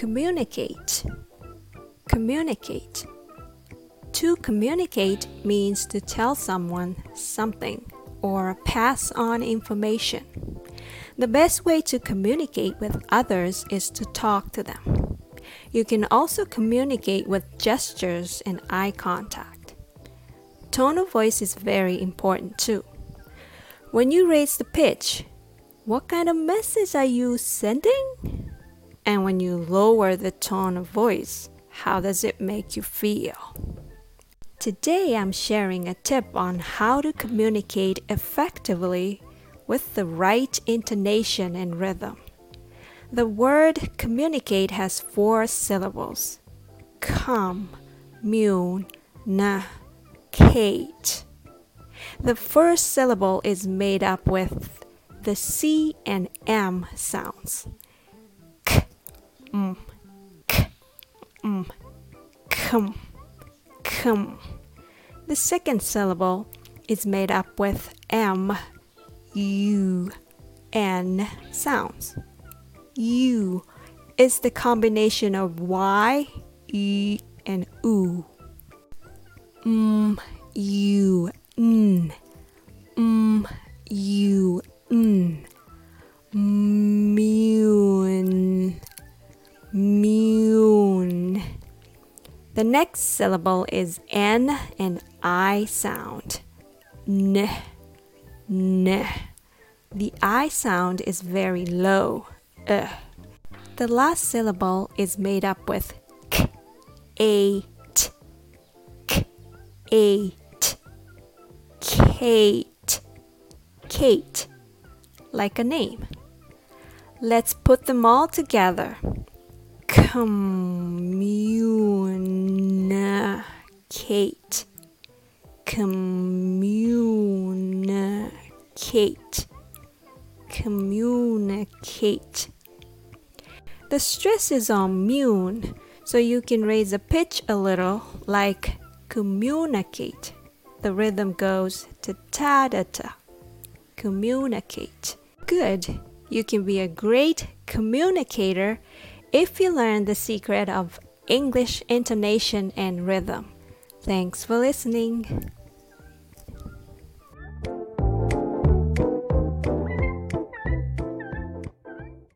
Communicate. Communicate. To communicate means to tell someone something or pass on information. The best way to communicate with others is to talk to them. You can also communicate with gestures and eye contact. Tone of voice is very important too. When you raise the pitch, what kind of message are you sending? And when you lower the tone of voice, how does it make you feel? Today I'm sharing a tip on how to communicate effectively with the right intonation and rhythm. The word communicate has four syllables come, mune, na, kate. The first syllable is made up with the C and M sounds. M, k, mm. m, kum, kum. The second syllable is made up with M, U, N sounds. U is the combination of Y, E, and U. M, U, N. M, U, Mune. The next syllable is N and I sound. N. N. The I sound is very low. Uh. The last syllable is made up with k, a, t, k, a, t, Kate, Kate, like a name. Let's put them all together. Communicate, communicate, communicate. The stress is on mune, so you can raise the pitch a little like communicate. The rhythm goes ta ta da ta. Communicate. Good. You can be a great communicator if you learn the secret of English intonation and rhythm. Thanks for listening.